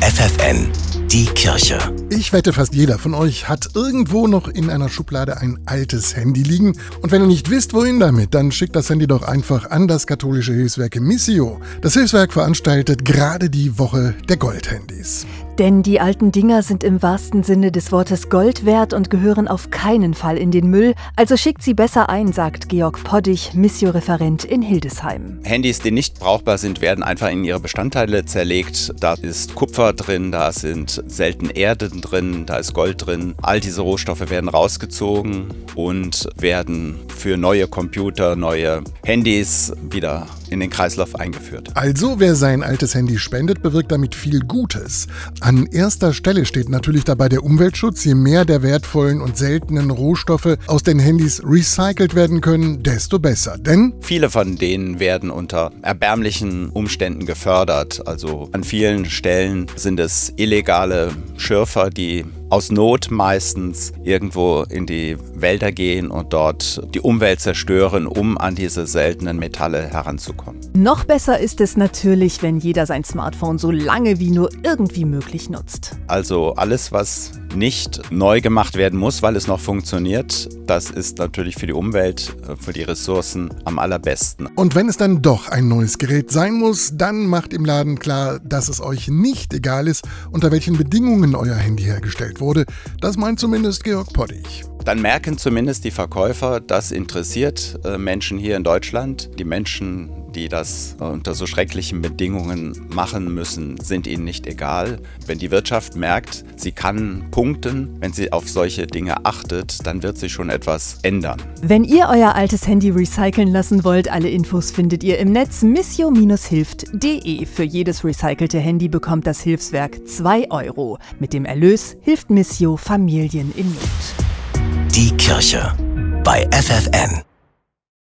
FFN, die Kirche. Ich wette, fast jeder von euch hat irgendwo noch in einer Schublade ein altes Handy liegen. Und wenn ihr nicht wisst, wohin damit, dann schickt das Handy doch einfach an das katholische Hilfswerk Missio. Das Hilfswerk veranstaltet gerade die Woche der Goldhandys. Denn die alten Dinger sind im wahrsten Sinne des Wortes Gold wert und gehören auf keinen Fall in den Müll. Also schickt sie besser ein, sagt Georg Poddig, Missio-Referent in Hildesheim. Handys, die nicht brauchbar sind, werden einfach in ihre Bestandteile zerlegt. Da ist Kupfer drin, da sind selten Erden drin, da ist Gold drin. All diese Rohstoffe werden rausgezogen und werden für neue Computer, neue Handys wieder in den Kreislauf eingeführt. Also, wer sein altes Handy spendet, bewirkt damit viel Gutes. An erster Stelle steht natürlich dabei der Umweltschutz. Je mehr der wertvollen und seltenen Rohstoffe aus den Handys recycelt werden können, desto besser. Denn viele von denen werden unter erbärmlichen Umständen gefördert. Also an vielen Stellen sind es illegale Schürfer, die aus Not meistens irgendwo in die Wälder gehen und dort die Umwelt zerstören, um an diese seltenen Metalle heranzukommen. Noch besser ist es natürlich, wenn jeder sein Smartphone so lange wie nur irgendwie möglich nutzt. Also alles, was nicht neu gemacht werden muss, weil es noch funktioniert, das ist natürlich für die Umwelt, äh, für die Ressourcen am allerbesten. Und wenn es dann doch ein neues Gerät sein muss, dann macht im Laden klar, dass es euch nicht egal ist, unter welchen Bedingungen euer Handy hergestellt wurde. Das meint zumindest Georg Poddig dann merken zumindest die Verkäufer, das interessiert äh, Menschen hier in Deutschland. Die Menschen, die das unter so schrecklichen Bedingungen machen müssen, sind ihnen nicht egal. Wenn die Wirtschaft merkt, sie kann punkten, wenn sie auf solche Dinge achtet, dann wird sich schon etwas ändern. Wenn ihr euer altes Handy recyceln lassen wollt, alle Infos findet ihr im Netz missio-hilft.de. Für jedes recycelte Handy bekommt das Hilfswerk 2 Euro. Mit dem Erlös hilft Missio Familien in Not. Die Kirche bei FFN.